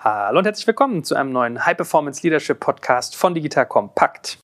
Hallo und herzlich willkommen zu einem neuen High Performance Leadership Podcast von Digital Compact.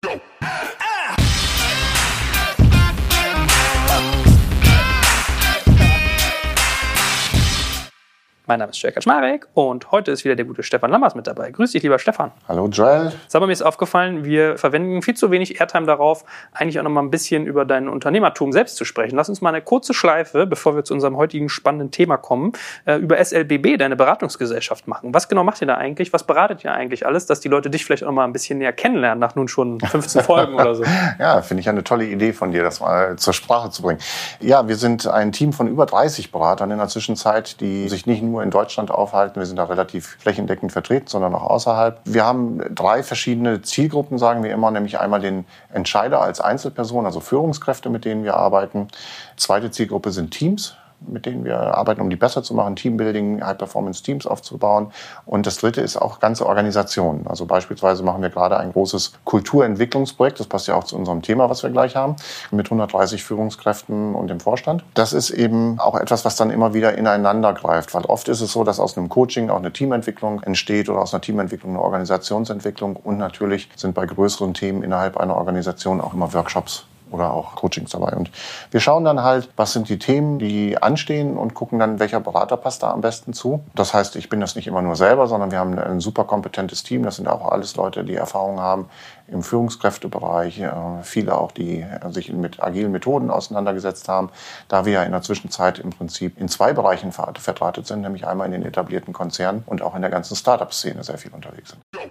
Mein Name ist Jörg Kaczmarek und heute ist wieder der gute Stefan Lammers mit dabei. Grüß dich, lieber Stefan. Hallo Joel. Sag mal, mir ist aufgefallen, wir verwenden viel zu wenig Airtime darauf, eigentlich auch noch mal ein bisschen über dein Unternehmertum selbst zu sprechen. Lass uns mal eine kurze Schleife, bevor wir zu unserem heutigen spannenden Thema kommen, äh, über SLBB, deine Beratungsgesellschaft machen. Was genau macht ihr da eigentlich? Was beratet ihr eigentlich alles, dass die Leute dich vielleicht auch mal ein bisschen näher kennenlernen, nach nun schon 15 Folgen oder so? Ja, finde ich eine tolle Idee von dir, das mal zur Sprache zu bringen. Ja, wir sind ein Team von über 30 Beratern in der Zwischenzeit, die sich nicht nur nur in Deutschland aufhalten. Wir sind da relativ flächendeckend vertreten, sondern auch außerhalb. Wir haben drei verschiedene Zielgruppen, sagen wir immer, nämlich einmal den Entscheider als Einzelperson, also Führungskräfte, mit denen wir arbeiten. Zweite Zielgruppe sind Teams mit denen wir arbeiten, um die besser zu machen, Teambuilding, High-Performance-Teams aufzubauen. Und das dritte ist auch ganze Organisationen. Also beispielsweise machen wir gerade ein großes Kulturentwicklungsprojekt, das passt ja auch zu unserem Thema, was wir gleich haben, mit 130 Führungskräften und dem Vorstand. Das ist eben auch etwas, was dann immer wieder ineinander greift, weil oft ist es so, dass aus einem Coaching auch eine Teamentwicklung entsteht oder aus einer Teamentwicklung eine Organisationsentwicklung und natürlich sind bei größeren Themen innerhalb einer Organisation auch immer Workshops oder auch Coachings dabei. Und wir schauen dann halt, was sind die Themen, die anstehen und gucken dann, welcher Berater passt da am besten zu. Das heißt, ich bin das nicht immer nur selber, sondern wir haben ein super kompetentes Team. Das sind auch alles Leute, die Erfahrung haben im Führungskräftebereich, äh, viele auch, die sich mit agilen Methoden auseinandergesetzt haben, da wir ja in der Zwischenzeit im Prinzip in zwei Bereichen verdrahtet sind, nämlich einmal in den etablierten Konzernen und auch in der ganzen Startup-Szene sehr viel unterwegs sind.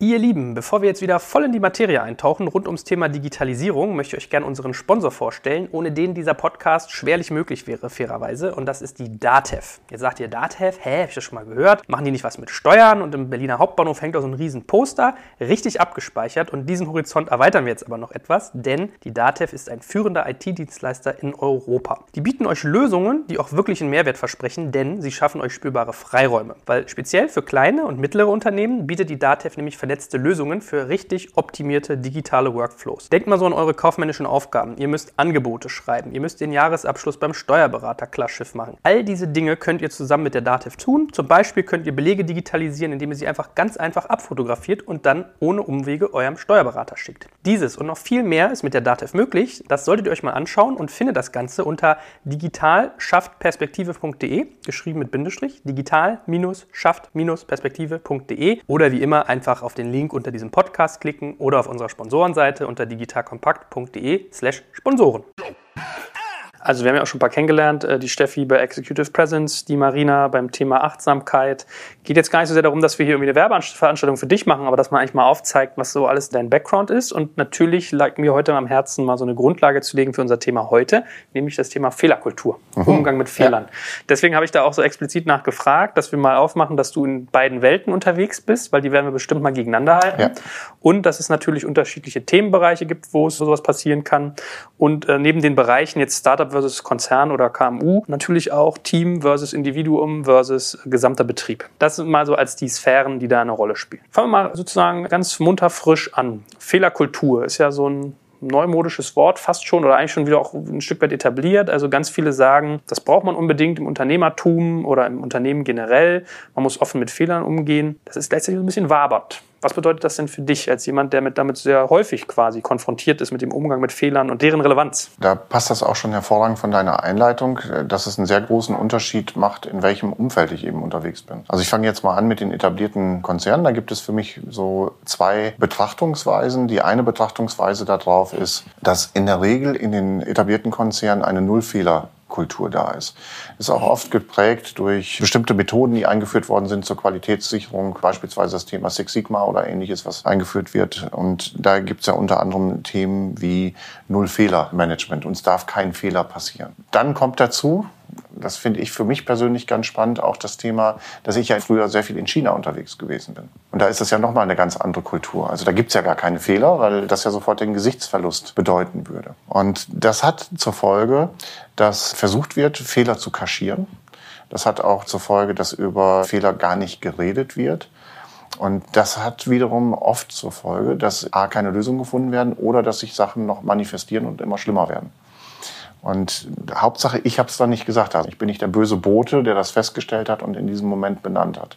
Ihr Lieben, bevor wir jetzt wieder voll in die Materie eintauchen rund ums Thema Digitalisierung, möchte ich euch gerne unseren Sponsor vorstellen, ohne den dieser Podcast schwerlich möglich wäre, fairerweise. Und das ist die DATEV. Jetzt sagt ihr DATEV, hä, hab ich das schon mal gehört? Machen die nicht was mit Steuern? Und im Berliner Hauptbahnhof hängt da so ein riesen Poster, richtig abgespeichert. Und diesen Horizont erweitern wir jetzt aber noch etwas, denn die DATEV ist ein führender IT-Dienstleister in Europa. Die bieten euch Lösungen, die auch wirklich einen Mehrwert versprechen, denn sie schaffen euch spürbare Freiräume. Weil speziell für kleine und mittlere Unternehmen bietet die DATEV nämlich vernetzte Lösungen für richtig optimierte digitale Workflows. Denkt mal so an eure kaufmännischen Aufgaben. Ihr müsst Angebote schreiben, ihr müsst den Jahresabschluss beim Steuerberater Klarschiff machen. All diese Dinge könnt ihr zusammen mit der Dativ tun. Zum Beispiel könnt ihr Belege digitalisieren, indem ihr sie einfach ganz einfach abfotografiert und dann ohne Umwege eurem Steuerberater schickt. Dieses und noch viel mehr ist mit der Dativ möglich. Das solltet ihr euch mal anschauen und findet das Ganze unter digital-perspektive.de, geschrieben mit Bindestrich, digital-schaft-perspektive.de oder wie immer einfach auf den Link unter diesem Podcast klicken oder auf unserer Sponsorenseite unter digitalkompakt.de slash Sponsoren. Also wir haben ja auch schon ein paar kennengelernt, äh, die Steffi bei Executive Presence, die Marina beim Thema Achtsamkeit. Geht jetzt gar nicht so sehr darum, dass wir hier irgendwie eine Werbeveranstaltung für dich machen, aber dass man eigentlich mal aufzeigt, was so alles dein Background ist. Und natürlich lag mir heute am Herzen, mal so eine Grundlage zu legen für unser Thema heute, nämlich das Thema Fehlerkultur, mhm. Umgang mit Fehlern. Ja. Deswegen habe ich da auch so explizit nachgefragt, dass wir mal aufmachen, dass du in beiden Welten unterwegs bist, weil die werden wir bestimmt mal gegeneinander halten. Ja. Und dass es natürlich unterschiedliche Themenbereiche gibt, wo es sowas passieren kann. Und äh, neben den Bereichen jetzt Startup versus Konzern oder KMU, natürlich auch Team versus Individuum versus gesamter Betrieb. Das sind mal so als die Sphären, die da eine Rolle spielen. Fangen wir mal sozusagen ganz munter frisch an. Fehlerkultur ist ja so ein neumodisches Wort, fast schon oder eigentlich schon wieder auch ein Stück weit etabliert. Also ganz viele sagen, das braucht man unbedingt im Unternehmertum oder im Unternehmen generell. Man muss offen mit Fehlern umgehen. Das ist gleichzeitig ein bisschen wabert. Was bedeutet das denn für dich als jemand, der mit, damit sehr häufig quasi konfrontiert ist mit dem Umgang mit Fehlern und deren Relevanz? Da passt das auch schon hervorragend von deiner Einleitung, dass es einen sehr großen Unterschied macht, in welchem Umfeld ich eben unterwegs bin. Also ich fange jetzt mal an mit den etablierten Konzernen. Da gibt es für mich so zwei Betrachtungsweisen. Die eine Betrachtungsweise darauf ist, dass in der Regel in den etablierten Konzernen eine Nullfehler Kultur da ist. Ist auch oft geprägt durch bestimmte Methoden, die eingeführt worden sind zur Qualitätssicherung, beispielsweise das Thema Six Sigma oder ähnliches, was eingeführt wird. Und da gibt es ja unter anderem Themen wie Null-Fehler-Management. Uns darf kein Fehler passieren. Dann kommt dazu, das finde ich für mich persönlich ganz spannend, auch das Thema, dass ich ja früher sehr viel in China unterwegs gewesen bin. Und da ist das ja nochmal eine ganz andere Kultur. Also da gibt es ja gar keine Fehler, weil das ja sofort den Gesichtsverlust bedeuten würde. Und das hat zur Folge, dass versucht wird, Fehler zu kaschieren. Das hat auch zur Folge, dass über Fehler gar nicht geredet wird. Und das hat wiederum oft zur Folge, dass A, keine Lösungen gefunden werden oder dass sich Sachen noch manifestieren und immer schlimmer werden. Und Hauptsache, ich habe es dann nicht gesagt. Also ich bin nicht der böse Bote, der das festgestellt hat und in diesem Moment benannt hat.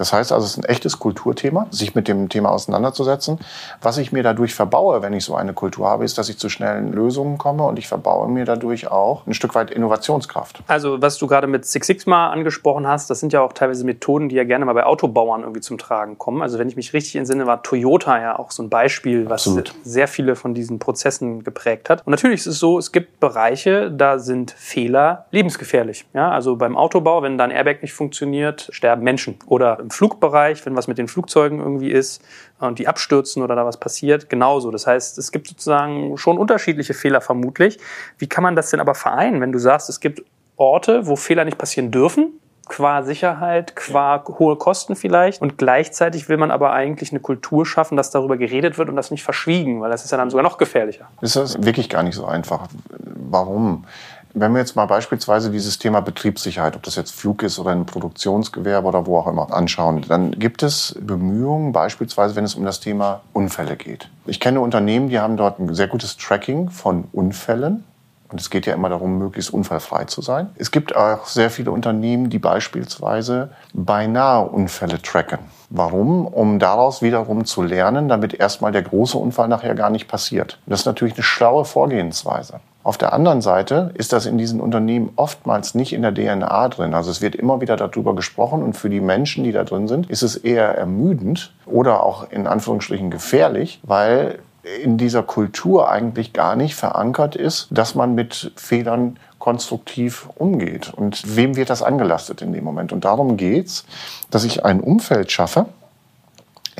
Das heißt also, es ist ein echtes Kulturthema, sich mit dem Thema auseinanderzusetzen. Was ich mir dadurch verbaue, wenn ich so eine Kultur habe, ist, dass ich zu schnellen Lösungen komme und ich verbaue mir dadurch auch ein Stück weit Innovationskraft. Also was du gerade mit Six Sigma angesprochen hast, das sind ja auch teilweise Methoden, die ja gerne mal bei Autobauern irgendwie zum Tragen kommen. Also wenn ich mich richtig entsinne, war Toyota ja auch so ein Beispiel, was Absolut. sehr viele von diesen Prozessen geprägt hat. Und natürlich ist es so, es gibt Bereiche, da sind Fehler lebensgefährlich. Ja, also beim Autobau, wenn da ein Airbag nicht funktioniert, sterben Menschen. Oder Flugbereich, wenn was mit den Flugzeugen irgendwie ist und die abstürzen oder da was passiert, genauso. Das heißt, es gibt sozusagen schon unterschiedliche Fehler vermutlich. Wie kann man das denn aber vereinen, wenn du sagst, es gibt Orte, wo Fehler nicht passieren dürfen, qua Sicherheit, qua hohe Kosten vielleicht. Und gleichzeitig will man aber eigentlich eine Kultur schaffen, dass darüber geredet wird und das nicht verschwiegen, weil das ist ja dann sogar noch gefährlicher. Ist das wirklich gar nicht so einfach. Warum? Wenn wir jetzt mal beispielsweise dieses Thema Betriebssicherheit, ob das jetzt Flug ist oder ein Produktionsgewerbe oder wo auch immer, anschauen, dann gibt es Bemühungen, beispielsweise wenn es um das Thema Unfälle geht. Ich kenne Unternehmen, die haben dort ein sehr gutes Tracking von Unfällen. Und es geht ja immer darum, möglichst unfallfrei zu sein. Es gibt auch sehr viele Unternehmen, die beispielsweise beinahe Unfälle tracken. Warum? Um daraus wiederum zu lernen, damit erstmal der große Unfall nachher gar nicht passiert. Das ist natürlich eine schlaue Vorgehensweise. Auf der anderen Seite ist das in diesen Unternehmen oftmals nicht in der DNA drin. Also es wird immer wieder darüber gesprochen und für die Menschen, die da drin sind, ist es eher ermüdend oder auch in Anführungsstrichen gefährlich, weil in dieser Kultur eigentlich gar nicht verankert ist, dass man mit Fehlern konstruktiv umgeht. Und wem wird das angelastet in dem Moment? Und darum geht's, dass ich ein Umfeld schaffe,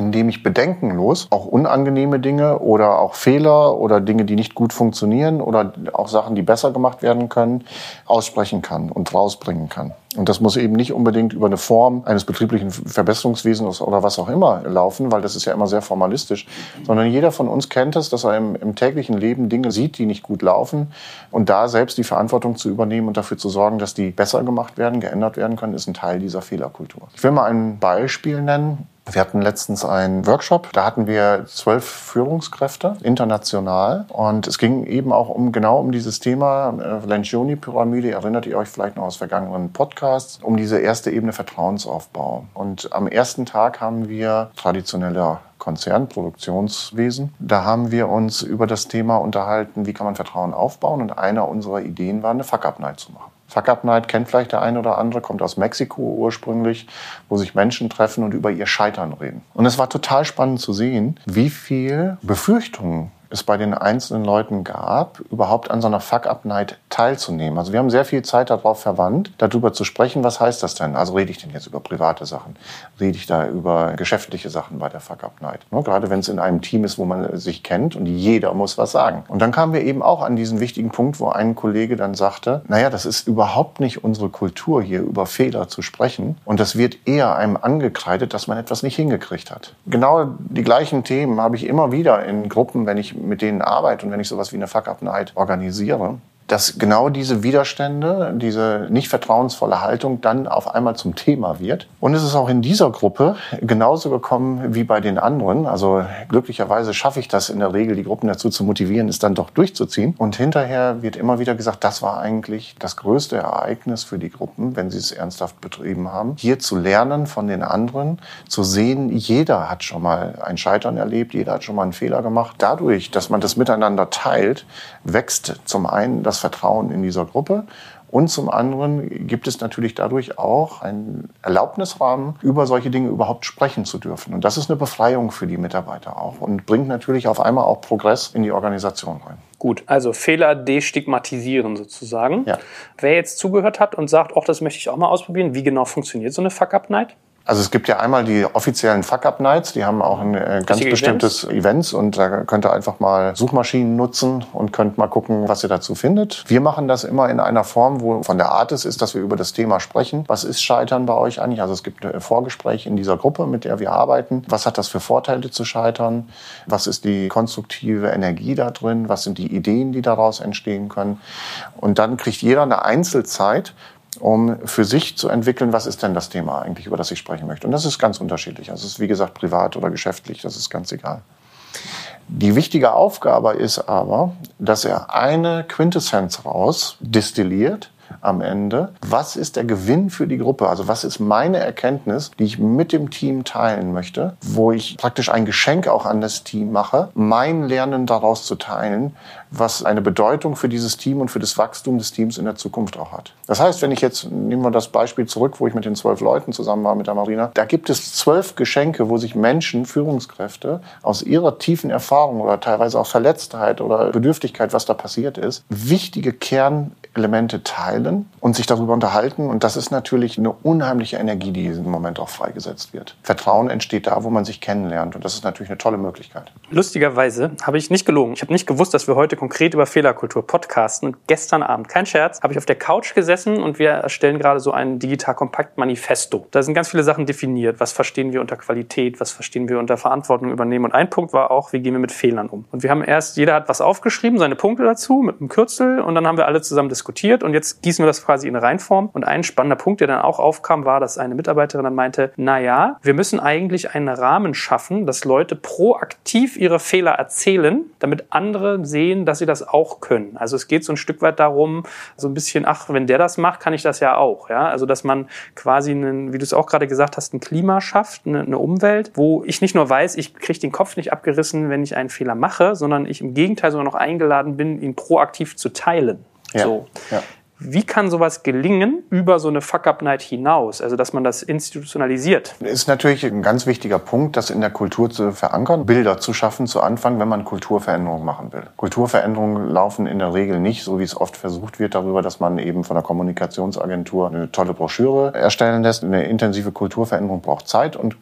indem ich bedenkenlos auch unangenehme Dinge oder auch Fehler oder Dinge, die nicht gut funktionieren oder auch Sachen, die besser gemacht werden können, aussprechen kann und rausbringen kann. Und das muss eben nicht unbedingt über eine Form eines betrieblichen Verbesserungswesens oder was auch immer laufen, weil das ist ja immer sehr formalistisch, sondern jeder von uns kennt es, dass er im, im, täglichen Leben Dinge sieht, die nicht gut laufen und da selbst die Verantwortung zu übernehmen und dafür zu sorgen, dass die besser gemacht werden, geändert werden können, ist ein Teil dieser Fehlerkultur. Ich will mal ein Beispiel nennen. Wir hatten letztens einen Workshop, da hatten wir zwölf Führungskräfte international und es ging eben auch um genau um dieses Thema äh, Lencioni-Pyramide. Erinnert ihr euch vielleicht noch aus vergangenen Podcasts um diese erste Ebene Vertrauensaufbau. Und am ersten Tag haben wir traditioneller Konzernproduktionswesen. Da haben wir uns über das Thema unterhalten, wie kann man Vertrauen aufbauen. Und einer unserer Ideen war, eine Fuck-Up-Night zu machen. Fuck Up Night kennt vielleicht der eine oder andere, kommt aus Mexiko ursprünglich, wo sich Menschen treffen und über ihr Scheitern reden. Und es war total spannend zu sehen, wie viel Befürchtungen es bei den einzelnen Leuten gab, überhaupt an so einer Fuck-Up-Night teilzunehmen. Also wir haben sehr viel Zeit darauf verwandt, darüber zu sprechen, was heißt das denn? Also rede ich denn jetzt über private Sachen? Rede ich da über geschäftliche Sachen bei der Fuck-Up-Night? Ne? Gerade wenn es in einem Team ist, wo man sich kennt und jeder muss was sagen. Und dann kamen wir eben auch an diesen wichtigen Punkt, wo ein Kollege dann sagte, naja, das ist überhaupt nicht unsere Kultur hier, über Fehler zu sprechen. Und das wird eher einem angekreidet, dass man etwas nicht hingekriegt hat. Genau die gleichen Themen habe ich immer wieder in Gruppen, wenn ich mit denen arbeite und wenn ich sowas wie eine Fuck-Up-Night organisiere, dass genau diese Widerstände, diese nicht vertrauensvolle Haltung dann auf einmal zum Thema wird. Und es ist auch in dieser Gruppe genauso gekommen wie bei den anderen. Also glücklicherweise schaffe ich das in der Regel, die Gruppen dazu zu motivieren, es dann doch durchzuziehen. Und hinterher wird immer wieder gesagt, das war eigentlich das größte Ereignis für die Gruppen, wenn sie es ernsthaft betrieben haben. Hier zu lernen von den anderen, zu sehen, jeder hat schon mal ein Scheitern erlebt, jeder hat schon mal einen Fehler gemacht. Dadurch, dass man das miteinander teilt, wächst zum einen das Vertrauen in dieser Gruppe. Und zum anderen gibt es natürlich dadurch auch einen Erlaubnisrahmen, über solche Dinge überhaupt sprechen zu dürfen. Und das ist eine Befreiung für die Mitarbeiter auch und bringt natürlich auf einmal auch Progress in die Organisation rein. Gut, also Fehler destigmatisieren sozusagen. Ja. Wer jetzt zugehört hat und sagt, ach, das möchte ich auch mal ausprobieren, wie genau funktioniert so eine Fuck-Up-Night? Also es gibt ja einmal die offiziellen Fuck-Up-Nights, die haben auch ein äh, ganz bestimmtes Events. Events und da könnt ihr einfach mal Suchmaschinen nutzen und könnt mal gucken, was ihr dazu findet. Wir machen das immer in einer Form, wo von der Art es ist, dass wir über das Thema sprechen. Was ist Scheitern bei euch eigentlich? Also es gibt ein Vorgespräch in dieser Gruppe, mit der wir arbeiten. Was hat das für Vorteile zu scheitern? Was ist die konstruktive Energie da drin? Was sind die Ideen, die daraus entstehen können? Und dann kriegt jeder eine Einzelzeit, um für sich zu entwickeln, was ist denn das Thema eigentlich, über das ich sprechen möchte. Und das ist ganz unterschiedlich. Also es ist wie gesagt privat oder geschäftlich, das ist ganz egal. Die wichtige Aufgabe ist aber, dass er eine Quintessenz raus destilliert am Ende. Was ist der Gewinn für die Gruppe? Also was ist meine Erkenntnis, die ich mit dem Team teilen möchte, wo ich praktisch ein Geschenk auch an das Team mache, mein Lernen daraus zu teilen, was eine Bedeutung für dieses Team und für das Wachstum des Teams in der Zukunft auch hat. Das heißt, wenn ich jetzt, nehmen wir das Beispiel zurück, wo ich mit den zwölf Leuten zusammen war mit der Marina, da gibt es zwölf Geschenke, wo sich Menschen, Führungskräfte aus ihrer tiefen Erfahrung oder teilweise auch Verletztheit oder Bedürftigkeit, was da passiert ist, wichtige Kernelemente teilen und sich darüber unterhalten. Und das ist natürlich eine unheimliche Energie, die diesem Moment auch freigesetzt wird. Vertrauen entsteht da, wo man sich kennenlernt. Und das ist natürlich eine tolle Möglichkeit. Lustigerweise habe ich nicht gelogen. Ich habe nicht gewusst, dass wir heute konkret über Fehlerkultur podcasten. Und gestern Abend, kein Scherz, habe ich auf der Couch gesessen und wir erstellen gerade so ein digital kompakt Manifesto. Da sind ganz viele Sachen definiert. Was verstehen wir unter Qualität? Was verstehen wir unter Verantwortung übernehmen? Und ein Punkt war auch, wie gehen wir mit Fehlern um? Und wir haben erst, jeder hat was aufgeschrieben, seine Punkte dazu mit einem Kürzel und dann haben wir alle zusammen diskutiert und jetzt gießen wir das quasi in Reinform. Und ein spannender Punkt, der dann auch aufkam, war, dass eine Mitarbeiterin dann meinte, na ja, wir müssen eigentlich einen Rahmen schaffen, dass Leute proaktiv ihre Fehler erzählen, damit andere sehen, dass sie das auch können. Also es geht so ein Stück weit darum, so ein bisschen, ach, wenn der das macht, kann ich das ja auch. Ja? Also dass man quasi, einen, wie du es auch gerade gesagt hast, ein Klima schafft, eine, eine Umwelt, wo ich nicht nur weiß, ich kriege den Kopf nicht abgerissen, wenn ich einen Fehler mache, sondern ich im Gegenteil sogar noch eingeladen bin, ihn proaktiv zu teilen. Ja, so. Ja. Wie kann sowas gelingen über so eine Fuck-Up-Night hinaus? Also, dass man das institutionalisiert? Ist natürlich ein ganz wichtiger Punkt, das in der Kultur zu verankern, Bilder zu schaffen zu Anfang, wenn man Kulturveränderungen machen will. Kulturveränderungen laufen in der Regel nicht, so wie es oft versucht wird, darüber, dass man eben von der Kommunikationsagentur eine tolle Broschüre erstellen lässt. Eine intensive Kulturveränderung braucht Zeit und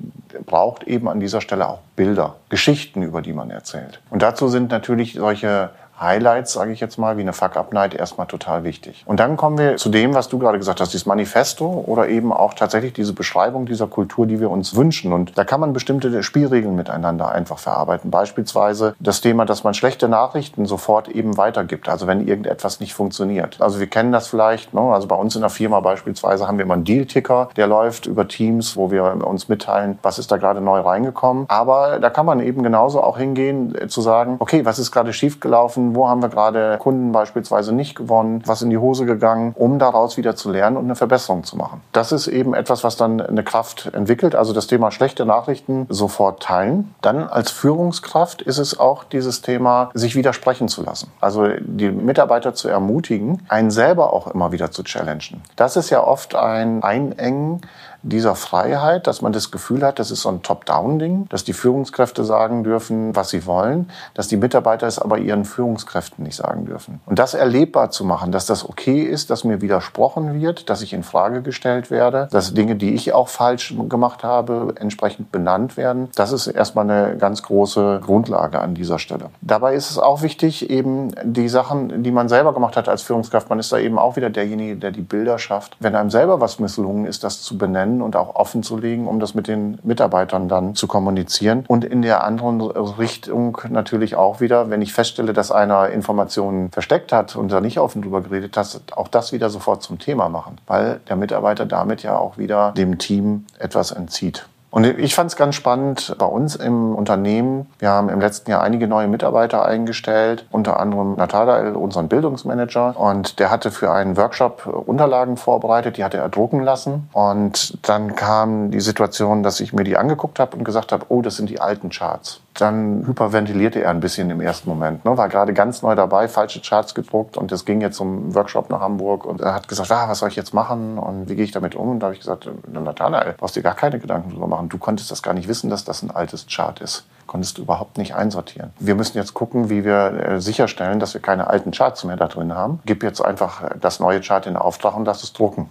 braucht eben an dieser Stelle auch Bilder, Geschichten, über die man erzählt. Und dazu sind natürlich solche Highlights, sage ich jetzt mal, wie eine Fuck-Up-Night erstmal total wichtig. Und dann kommen wir zu dem, was du gerade gesagt hast, dieses Manifesto oder eben auch tatsächlich diese Beschreibung dieser Kultur, die wir uns wünschen. Und da kann man bestimmte Spielregeln miteinander einfach verarbeiten. Beispielsweise das Thema, dass man schlechte Nachrichten sofort eben weitergibt, also wenn irgendetwas nicht funktioniert. Also wir kennen das vielleicht, ne? also bei uns in der Firma beispielsweise haben wir immer einen Deal-Ticker, der läuft über Teams, wo wir uns mitteilen, was ist da gerade neu reingekommen. Aber da kann man eben genauso auch hingehen, äh, zu sagen, okay, was ist gerade schiefgelaufen, wo haben wir gerade Kunden beispielsweise nicht gewonnen, was in die Hose gegangen, um daraus wieder zu lernen und eine Verbesserung zu machen. Das ist eben etwas, was dann eine Kraft entwickelt. Also das Thema schlechte Nachrichten sofort teilen. Dann als Führungskraft ist es auch dieses Thema, sich widersprechen zu lassen. Also die Mitarbeiter zu ermutigen, einen selber auch immer wieder zu challengen. Das ist ja oft ein Einengen dieser Freiheit, dass man das Gefühl hat, das ist so ein Top-Down-Ding, dass die Führungskräfte sagen dürfen, was sie wollen, dass die Mitarbeiter es aber ihren Führungskräften nicht sagen dürfen. Und das erlebbar zu machen, dass das okay ist, dass mir widersprochen wird, dass ich in Frage gestellt werde, dass Dinge, die ich auch falsch gemacht habe, entsprechend benannt werden, das ist erstmal eine ganz große Grundlage an dieser Stelle. Dabei ist es auch wichtig, eben die Sachen, die man selber gemacht hat als Führungskraft, man ist da eben auch wieder derjenige, der die Bilder schafft. Wenn einem selber was misslungen ist, das zu benennen, trennen und auch offen zu legen, um das mit den Mitarbeitern dann zu kommunizieren. Und in der anderen Richtung natürlich auch wieder, wenn ich feststelle, dass einer Informationen versteckt hat und da nicht offen drüber geredet hat, auch das wieder sofort zum Thema machen, weil der Mitarbeiter damit ja auch wieder dem Team etwas entzieht. Und ich fand es ganz spannend bei uns im Unternehmen. Wir haben im letzten Jahr einige neue Mitarbeiter eingestellt, unter anderem Nathanael, unseren Bildungsmanager. Und der hatte für einen Workshop Unterlagen vorbereitet, die hatte er drucken lassen. Und dann kam die Situation, dass ich mir die angeguckt habe und gesagt habe, oh, das sind die alten Charts dann hyperventilierte er ein bisschen im ersten Moment. Ne? War gerade ganz neu dabei, falsche Charts gedruckt und es ging jetzt zum Workshop nach Hamburg und er hat gesagt, ah, was soll ich jetzt machen und wie gehe ich damit um? Und da habe ich gesagt, Nathanael, brauchst dir gar keine Gedanken drüber machen. Du konntest das gar nicht wissen, dass das ein altes Chart ist. Konntest du überhaupt nicht einsortieren. Wir müssen jetzt gucken, wie wir äh, sicherstellen, dass wir keine alten Charts mehr da drin haben. Gib jetzt einfach das neue Chart in Auftrag und lass es drucken.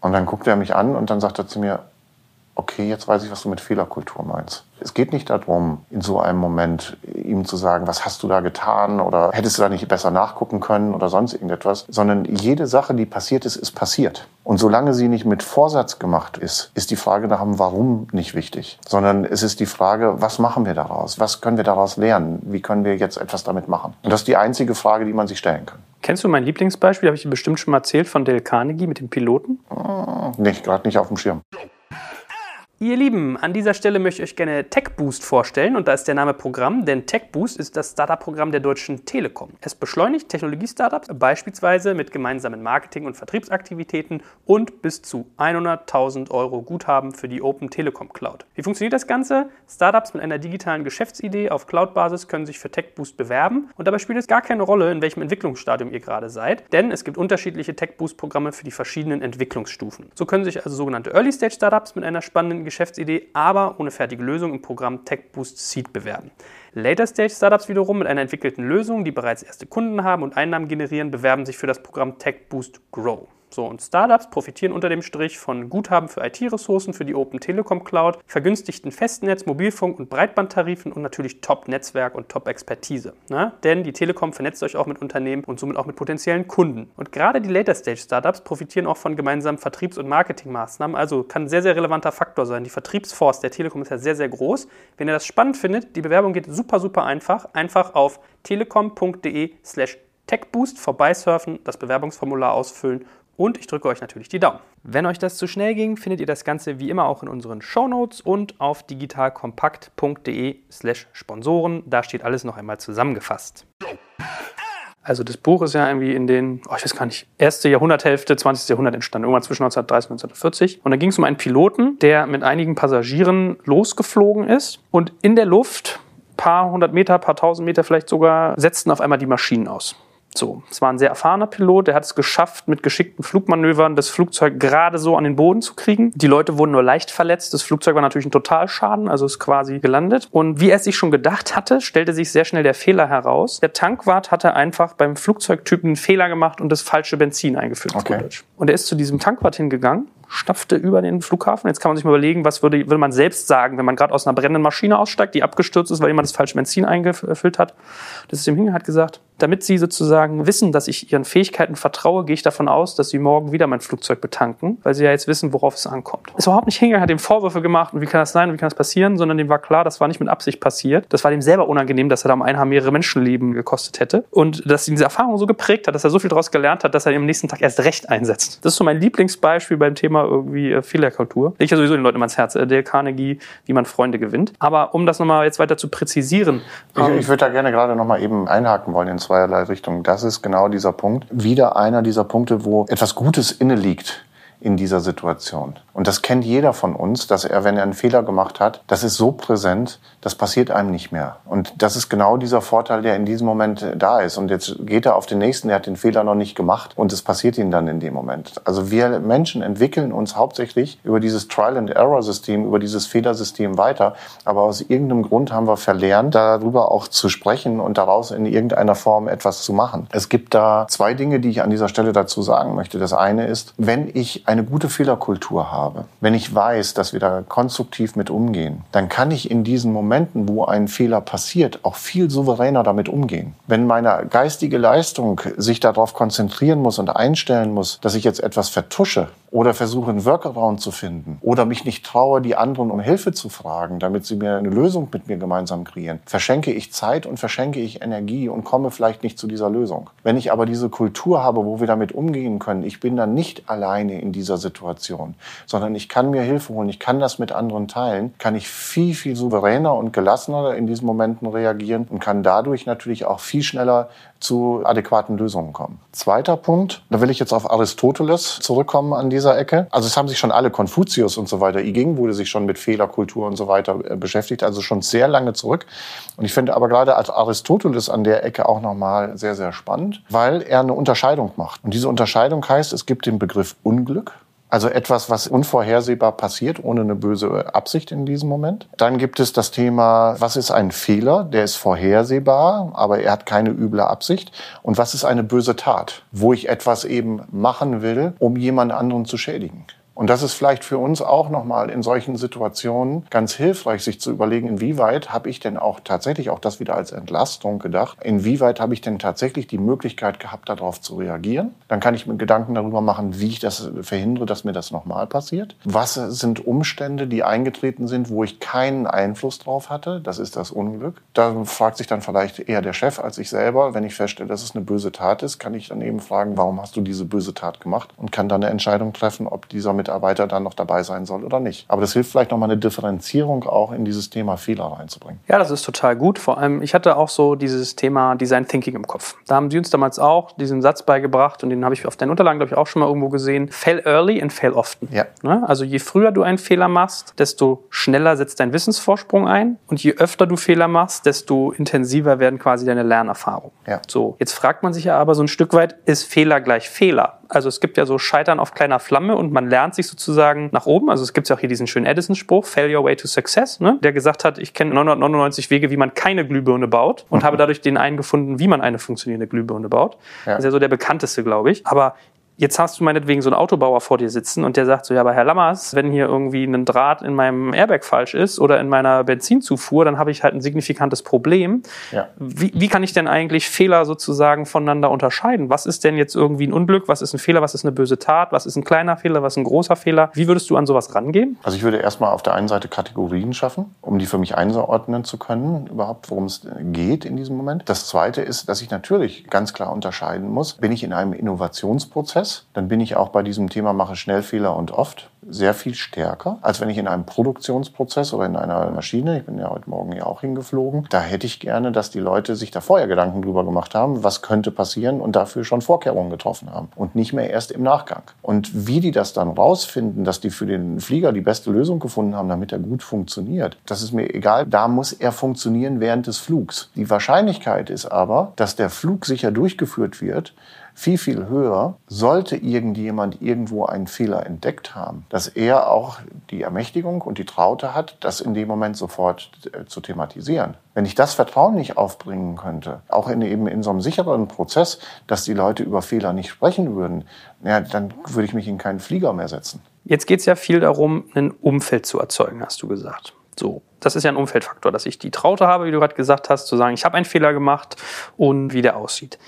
Und dann guckt er mich an und dann sagt er zu mir, okay, jetzt weiß ich, was du mit Fehlerkultur meinst. Es geht nicht darum, in so einem Moment ihm zu sagen, was hast du da getan oder hättest du da nicht besser nachgucken können oder sonst irgendetwas, sondern jede Sache, die passiert ist, ist passiert. Und solange sie nicht mit Vorsatz gemacht ist, ist die Frage nach dem Warum nicht wichtig, sondern es ist die Frage, was machen wir daraus? Was können wir daraus lernen? Wie können wir jetzt etwas damit machen? Und das ist die einzige Frage, die man sich stellen kann. Kennst du mein Lieblingsbeispiel? Habe ich dir bestimmt schon mal erzählt von Dale Carnegie mit dem Piloten? Hm, nicht, gerade nicht auf dem Schirm. Ihr Lieben, an dieser Stelle möchte ich euch gerne TechBoost vorstellen und da ist der Name Programm, denn TechBoost ist das Startup-Programm der Deutschen Telekom. Es beschleunigt Technologie-Startups beispielsweise mit gemeinsamen Marketing- und Vertriebsaktivitäten und bis zu 100.000 Euro Guthaben für die Open Telekom Cloud. Wie funktioniert das Ganze? Startups mit einer digitalen Geschäftsidee auf Cloud-Basis können sich für TechBoost bewerben und dabei spielt es gar keine Rolle, in welchem Entwicklungsstadium ihr gerade seid, denn es gibt unterschiedliche TechBoost-Programme für die verschiedenen Entwicklungsstufen. So können sich also sogenannte Early-Stage-Startups mit einer spannenden Geschäftsidee, aber ohne fertige Lösung im Programm TechBoost Seed bewerben. Later Stage Startups wiederum mit einer entwickelten Lösung, die bereits erste Kunden haben und Einnahmen generieren, bewerben sich für das Programm TechBoost Grow. So, und Startups profitieren unter dem Strich von Guthaben für IT-Ressourcen für die Open Telekom Cloud, vergünstigten Festnetz, Mobilfunk und Breitbandtarifen und natürlich Top-Netzwerk und Top-Expertise. Ne? Denn die Telekom vernetzt euch auch mit Unternehmen und somit auch mit potenziellen Kunden. Und gerade die Later-Stage-Startups profitieren auch von gemeinsamen Vertriebs- und Marketingmaßnahmen. Also kann ein sehr, sehr relevanter Faktor sein. Die Vertriebsforce der Telekom ist ja sehr, sehr groß. Wenn ihr das spannend findet, die Bewerbung geht super, super einfach. Einfach auf telekom.de slash techboost vorbeisurfen, das Bewerbungsformular ausfüllen und ich drücke euch natürlich die Daumen. Wenn euch das zu schnell ging, findet ihr das Ganze wie immer auch in unseren Shownotes und auf digitalkompakt.de slash Sponsoren. Da steht alles noch einmal zusammengefasst. Also das Buch ist ja irgendwie in den, oh, ich weiß gar nicht, erste Jahrhunderthälfte, 20. Jahrhundert entstanden, irgendwann zwischen 1930 und 1940. Und da ging es um einen Piloten, der mit einigen Passagieren losgeflogen ist und in der Luft, paar hundert Meter, paar tausend Meter vielleicht sogar, setzten auf einmal die Maschinen aus. So, es war ein sehr erfahrener Pilot, der hat es geschafft, mit geschickten Flugmanövern das Flugzeug gerade so an den Boden zu kriegen. Die Leute wurden nur leicht verletzt. Das Flugzeug war natürlich ein Totalschaden, also ist quasi gelandet. Und wie er es sich schon gedacht hatte, stellte sich sehr schnell der Fehler heraus. Der Tankwart hatte einfach beim Flugzeugtypen einen Fehler gemacht und das falsche Benzin eingeführt. Okay. Und er ist zu diesem Tankwart hingegangen stapfte über den Flughafen. Jetzt kann man sich mal überlegen, was würde, würde man selbst sagen, wenn man gerade aus einer brennenden Maschine aussteigt, die abgestürzt ist, weil jemand das falsche Benzin eingefüllt hat. Das System hingegangen hat gesagt, damit Sie sozusagen wissen, dass ich Ihren Fähigkeiten vertraue, gehe ich davon aus, dass Sie morgen wieder mein Flugzeug betanken, weil Sie ja jetzt wissen, worauf es ankommt. Ist überhaupt nicht hingegangen, hat dem Vorwürfe gemacht und wie kann das sein und wie kann das passieren, sondern dem war klar, das war nicht mit Absicht passiert. Das war dem selber unangenehm, dass er da um ein Haar mehrere Menschenleben gekostet hätte und dass ihn diese Erfahrung so geprägt hat, dass er so viel daraus gelernt hat, dass er am nächsten Tag erst recht einsetzt. Das ist so mein Lieblingsbeispiel beim Thema irgendwie äh, Fehlerkultur. Ich ja sowieso den Leuten immer ans Herz, äh, Dale Carnegie, wie man Freunde gewinnt. Aber um das nochmal jetzt weiter zu präzisieren. Ich, ähm, ich würde da gerne gerade nochmal eben einhaken wollen in zweierlei Richtungen. Das ist genau dieser Punkt. Wieder einer dieser Punkte, wo etwas Gutes inne liegt in dieser Situation. Und das kennt jeder von uns, dass er, wenn er einen Fehler gemacht hat, das ist so präsent, das passiert einem nicht mehr. Und das ist genau dieser Vorteil, der in diesem Moment da ist. Und jetzt geht er auf den nächsten, der hat den Fehler noch nicht gemacht und es passiert ihm dann in dem Moment. Also wir Menschen entwickeln uns hauptsächlich über dieses Trial-and-Error-System, über dieses Fehlersystem weiter. Aber aus irgendeinem Grund haben wir verlernt, darüber auch zu sprechen und daraus in irgendeiner Form etwas zu machen. Es gibt da zwei Dinge, die ich an dieser Stelle dazu sagen möchte. Das eine ist, wenn ich eine gute Fehlerkultur habe, wenn ich weiß, dass wir da konstruktiv mit umgehen, dann kann ich in diesen Momenten, wo ein Fehler passiert, auch viel souveräner damit umgehen. Wenn meine geistige Leistung sich darauf konzentrieren muss und einstellen muss, dass ich jetzt etwas vertusche, oder versuche einen Workaround zu finden oder mich nicht traue, die anderen um Hilfe zu fragen, damit sie mir eine Lösung mit mir gemeinsam kreieren, verschenke ich Zeit und verschenke ich Energie und komme vielleicht nicht zu dieser Lösung. Wenn ich aber diese Kultur habe, wo wir damit umgehen können, ich bin dann nicht alleine in dieser Situation, sondern ich kann mir Hilfe holen, ich kann das mit anderen teilen, kann ich viel, viel souveräner und gelassener in diesen Momenten reagieren und kann dadurch natürlich auch viel schneller zu adäquaten Lösungen kommen. Zweiter Punkt, da will ich jetzt auf Aristoteles zurückkommen an dieser Ecke. Also es haben sich schon alle Konfuzius und so weiter, I Ging wurde sich schon mit Fehlerkultur und so weiter äh, beschäftigt, also schon sehr lange zurück. Und ich finde aber gerade Aristoteles an der Ecke auch nochmal sehr, sehr spannend, weil er eine Unterscheidung macht. Und diese Unterscheidung heißt, es gibt den Begriff Unglück also etwas, was unvorhersehbar passiert, ohne eine böse Absicht in diesem Moment. Dann gibt es das Thema, was ist ein Fehler? Der ist vorhersehbar, aber er hat keine üble Absicht. Und was ist eine böse Tat? Wo ich etwas eben machen will, um jemand anderen zu schädigen. Und das ist vielleicht für uns auch nochmal in solchen Situationen ganz hilfreich, sich zu überlegen, inwieweit habe ich denn auch tatsächlich auch das wieder als Entlastung gedacht, inwieweit habe ich denn tatsächlich die Möglichkeit gehabt, darauf zu reagieren. Dann kann ich mir Gedanken darüber machen, wie ich das verhindere, dass mir das nochmal passiert. Was sind Umstände, die eingetreten sind, wo ich keinen Einfluss drauf hatte? Das ist das Unglück. Da fragt sich dann vielleicht eher der Chef als ich selber. Wenn ich feststelle, dass es eine böse Tat ist, kann ich dann eben fragen, warum hast du diese böse Tat gemacht? Und kann dann eine Entscheidung treffen, ob dieser mit Mitarbeiter dann noch dabei sein soll oder nicht. Aber das hilft vielleicht nochmal eine Differenzierung auch in dieses Thema Fehler reinzubringen. Ja, das ist total gut. Vor allem, ich hatte auch so dieses Thema Design Thinking im Kopf. Da haben sie uns damals auch diesen Satz beigebracht und den habe ich auf deinen Unterlagen, glaube ich, auch schon mal irgendwo gesehen. Fail early and fail often. Ja. Ne? Also je früher du einen Fehler machst, desto schneller setzt dein Wissensvorsprung ein und je öfter du Fehler machst, desto intensiver werden quasi deine Lernerfahrungen. Ja. So, jetzt fragt man sich ja aber so ein Stück weit, ist Fehler gleich Fehler? Also es gibt ja so Scheitern auf kleiner Flamme und man lernt sich sozusagen nach oben. Also es gibt ja auch hier diesen schönen Edison-Spruch, Fail your way to success, ne? der gesagt hat, ich kenne 999 Wege, wie man keine Glühbirne baut und mhm. habe dadurch den einen gefunden, wie man eine funktionierende Glühbirne baut. Ja. Das ist ja so der bekannteste, glaube ich. Aber Jetzt hast du meinetwegen so einen Autobauer vor dir sitzen und der sagt so, ja, aber Herr Lammers, wenn hier irgendwie ein Draht in meinem Airbag falsch ist oder in meiner Benzinzufuhr, dann habe ich halt ein signifikantes Problem. Ja. Wie, wie kann ich denn eigentlich Fehler sozusagen voneinander unterscheiden? Was ist denn jetzt irgendwie ein Unglück? Was ist ein Fehler? Was ist eine böse Tat? Was ist ein kleiner Fehler? Was ist ein großer Fehler? Wie würdest du an sowas rangehen? Also ich würde erstmal auf der einen Seite Kategorien schaffen, um die für mich einordnen zu können, überhaupt worum es geht in diesem Moment. Das zweite ist, dass ich natürlich ganz klar unterscheiden muss, bin ich in einem Innovationsprozess Prozess, dann bin ich auch bei diesem Thema mache Schnellfehler und oft sehr viel stärker, als wenn ich in einem Produktionsprozess oder in einer Maschine, ich bin ja heute Morgen ja auch hingeflogen, da hätte ich gerne, dass die Leute sich da vorher Gedanken drüber gemacht haben, was könnte passieren und dafür schon Vorkehrungen getroffen haben und nicht mehr erst im Nachgang. Und wie die das dann rausfinden, dass die für den Flieger die beste Lösung gefunden haben, damit er gut funktioniert, das ist mir egal. Da muss er funktionieren während des Flugs. Die Wahrscheinlichkeit ist aber, dass der Flug sicher durchgeführt wird, viel, viel höher, sollte irgendjemand irgendwo einen Fehler entdeckt haben, dass er auch die Ermächtigung und die Traute hat, das in dem Moment sofort äh, zu thematisieren. Wenn ich das Vertrauen nicht aufbringen könnte, auch in, eben in so einem sicheren Prozess, dass die Leute über Fehler nicht sprechen würden, ja, dann würde ich mich in keinen Flieger mehr setzen. Jetzt geht es ja viel darum, ein Umfeld zu erzeugen, hast du gesagt. So, das ist ja ein Umfeldfaktor, dass ich die Traute habe, wie du gerade gesagt hast, zu sagen, ich habe einen Fehler gemacht und wie der aussieht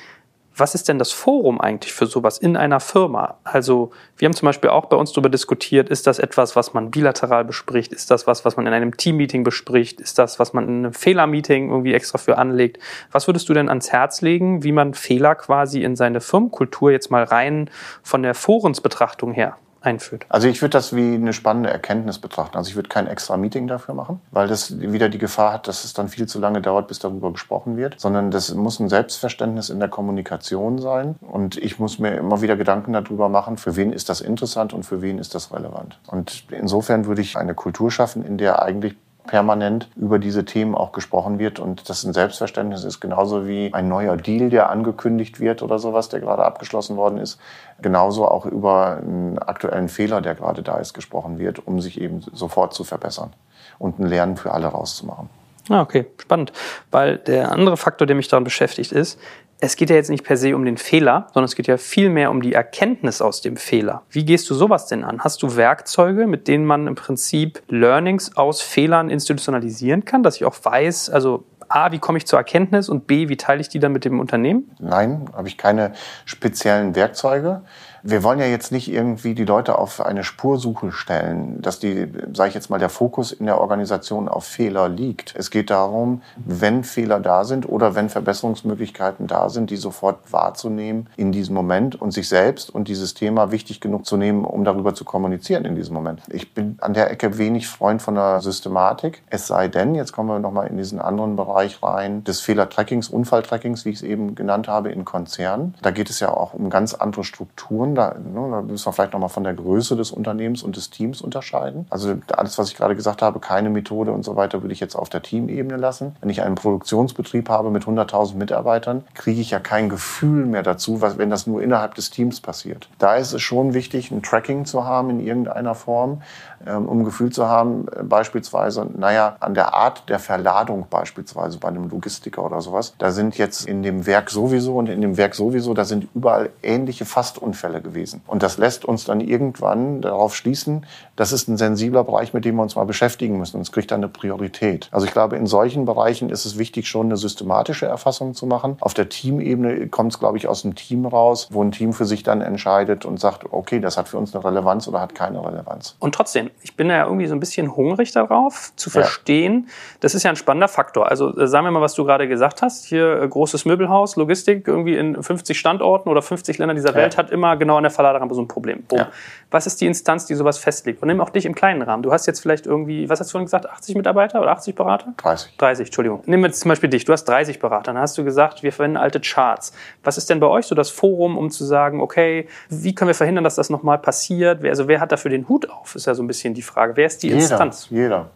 was ist denn das Forum eigentlich für sowas in einer Firma? Also wir haben zum Beispiel auch bei uns darüber diskutiert, ist das etwas, was man bilateral bespricht? Ist das was, was man in einem Teammeeting bespricht? Ist das, was man in einem Fehlermeeting irgendwie extra für anlegt? Was würdest du denn ans Herz legen, wie man Fehler quasi in seine Firmenkultur jetzt mal rein von der Forensbetrachtung her einführt. Also ich würde das wie eine spannende Erkenntnis betrachten. Also ich würde kein extra Meeting dafür machen, weil das wieder die Gefahr hat, dass es dann viel zu lange dauert, bis darüber gesprochen wird, sondern das muss ein Selbstverständnis in der Kommunikation sein und ich muss mir immer wieder Gedanken darüber machen, für wen ist das interessant und für wen ist das relevant. Und insofern würde ich eine Kultur schaffen, in der eigentlich permanent über diese Themen auch gesprochen wird und das ein Selbstverständnis ist, genauso wie ein neuer Deal, der angekündigt wird oder sowas, der gerade abgeschlossen worden ist, genauso auch über einen aktuellen Fehler, der gerade da ist, gesprochen wird, um sich eben sofort zu verbessern und ein Lernen für alle rauszumachen. Ah, okay, spannend. Weil der andere Faktor, der mich daran beschäftigt, ist, es geht ja jetzt nicht per se um den Fehler, sondern es geht ja vielmehr um die Erkenntnis aus dem Fehler. Wie gehst du sowas denn an? Hast du Werkzeuge, mit denen man im Prinzip Learnings aus Fehlern institutionalisieren kann, dass ich auch weiß, also A, wie komme ich zur Erkenntnis und B, wie teile ich die dann mit dem Unternehmen? Nein, habe ich keine speziellen Werkzeuge wir wollen ja jetzt nicht irgendwie die Leute auf eine Spursuche stellen, dass die, sage ich jetzt mal, der Fokus in der Organisation auf Fehler liegt. Es geht darum, wenn Fehler da sind oder wenn Verbesserungsmöglichkeiten da sind, die sofort wahrzunehmen in diesem Moment und sich selbst und dieses Thema wichtig genug zu nehmen, um darüber zu kommunizieren in diesem Moment. Ich bin an der Ecke wenig Freund von der Systematik. Es sei denn, jetzt kommen wir nochmal in diesen anderen Bereich rein, des Fehlertrackings, Unfalltrackings, wie ich es eben genannt habe, in Konzernen. Da geht es ja auch um ganz andere Strukturen Strukturen. Da, ne, da müssen wir vielleicht nochmal von der Größe des Unternehmens und des Teams unterscheiden. Also alles, was ich gerade gesagt habe, keine Methode und so weiter, würde ich jetzt auf der Teamebene lassen. Wenn ich einen Produktionsbetrieb habe mit 100.000 Mitarbeitern, kriege ich ja kein Gefühl mehr dazu, was, wenn das nur innerhalb des Teams passiert. Da ist es schon wichtig, ein Tracking zu haben in irgendeiner Form, ähm, um ein Gefühl zu haben, äh, beispielsweise, naja, an der Art der Verladung beispielsweise bei einem Logistiker oder sowas, da sind jetzt in dem Werk sowieso und in dem Werk sowieso, da sind überall ähnliche Fastunfälle gewesen. Und das lässt uns dann irgendwann darauf schließen, das ist ein sensibler Bereich, mit dem wir uns mal beschäftigen müssen. Und es kriegt dann eine Priorität. Also ich glaube, in solchen Bereichen ist es wichtig, schon eine systematische Erfassung zu machen. Auf der Teamebene kommt es, glaube ich, aus dem Team raus, wo ein Team für sich dann entscheidet und sagt, okay, das hat für uns eine Relevanz oder hat keine Relevanz. Und trotzdem, ich bin ja irgendwie so ein bisschen hungrig darauf, zu verstehen, ja. das ist ja ein spannender Faktor. Also äh, sagen wir mal, was du gerade gesagt hast. Hier äh, großes Möbelhaus, Logistik, irgendwie in 50 Standorten oder 50 Ländern dieser ja. Welt hat immer genau genau an der Verladerampe so ein Problem. Ja. Was ist die Instanz, die sowas festlegt? Und nimm auch dich im kleinen Rahmen. Du hast jetzt vielleicht irgendwie, was hast du vorhin gesagt, 80 Mitarbeiter oder 80 Berater? 30. 30, Entschuldigung. Nehmen wir jetzt zum Beispiel dich. Du hast 30 Berater. Dann hast du gesagt, wir verwenden alte Charts. Was ist denn bei euch so das Forum, um zu sagen, okay, wie können wir verhindern, dass das nochmal passiert? Wer- Also wer hat dafür den Hut auf? Ist ja so ein bisschen die Frage. Wer ist die Jeder, Instanz? jeder.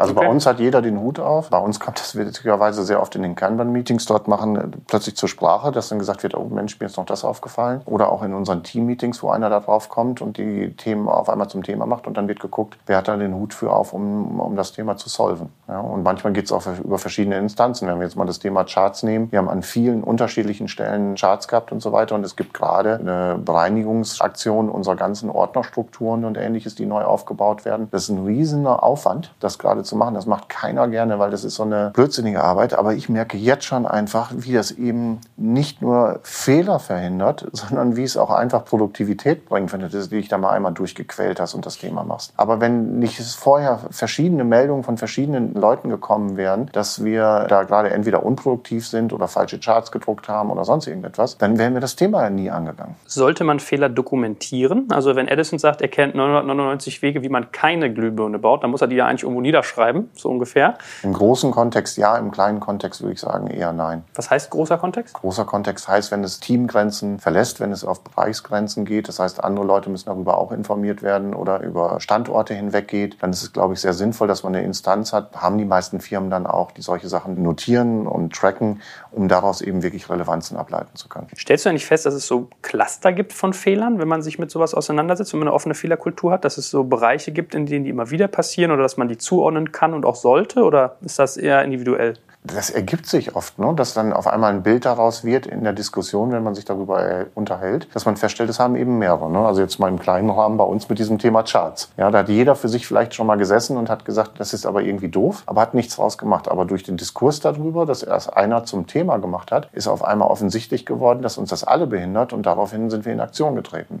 Also Okay. bei uns hat jeder den Hut auf. Bei uns kommt das witzigerweise sehr oft in den Kanban-Meetings. Dort machen äh, plötzlich zur Sprache, dass dann gesagt wird, oh Mensch, mir ist noch das aufgefallen. Oder auch in unseren Team-Meetings, wo einer da drauf kommt und die Themen auf einmal zum Thema macht. Und dann wird geguckt, wer hat da den Hut für auf, um, um das Thema zu solven. Ja, und manchmal geht es auch über verschiedene Instanzen. Wenn wir jetzt mal das Thema Charts nehmen, wir haben an vielen unterschiedlichen Stellen Charts gehabt und so weiter. Und es gibt gerade eine Bereinigungsaktion unserer ganzen Ordnerstrukturen und ähnliches, die neu aufgebaut werden. Das ist ein riesiger Aufwand, das gerade zu machen. Das macht keiner gerne, weil das ist so eine blödsinnige Arbeit. Aber ich merke jetzt schon einfach, wie das eben nicht nur Fehler verhindert, sondern wie es auch einfach Produktivität bringt, wenn du dich da mal einmal durchgequält hast und das Thema machst. Aber wenn nicht vorher verschiedene Meldungen von verschiedenen Leuten gekommen wären, dass wir da gerade entweder unproduktiv sind oder falsche Charts gedruckt haben oder sonst irgendetwas, dann wären wir das Thema nie angegangen. Sollte man Fehler dokumentieren? Also wenn Edison sagt, er kennt 999 Wege, wie man keine Glühbirne baut, dann muss er die ja eigentlich irgendwo niederschreiben, so ungefähr. Im großen Kontext ja, im kleinen Kontext würde ich sagen eher nein. Was heißt großer Kontext? Großer Kontext heißt, wenn es Teamgrenzen verlässt, wenn es auf Bereichsgrenzen geht, das heißt, andere Leute müssen darüber auch informiert werden oder über Standorte hinweg geht, dann ist es, glaube ich, sehr sinnvoll, dass man eine Instanz hat. Haben die meisten Firmen dann auch, die solche Sachen notieren und tracken, um daraus eben wirklich Relevanzen ableiten zu können. Stellst du eigentlich fest, dass es so Cluster gibt von Fehlern, wenn man sich mit sowas auseinandersetzt, wenn man eine offene Fehlerkultur hat, dass es so Bereiche gibt, in denen die immer wieder passieren oder dass man die zuordnen kann und auch sollte? Oder ist das eher individuell? Das ergibt sich oft, ne? dass dann auf einmal ein Bild daraus wird in der Diskussion, wenn man sich darüber äh, unterhält, dass man feststellt, es haben eben mehrere. Ne? Also jetzt mal im kleinen Rahmen bei uns mit diesem Thema Charts. Ja, da hat jeder für sich vielleicht schon mal gesessen und hat gesagt, das ist aber irgendwie doof, aber hat nichts draus gemacht. Aber durch den Diskurs darüber, dass erst einer zum Thema gemacht hat, ist auf einmal offensichtlich geworden, dass uns das alle behindert und daraufhin sind wir in Aktion getreten.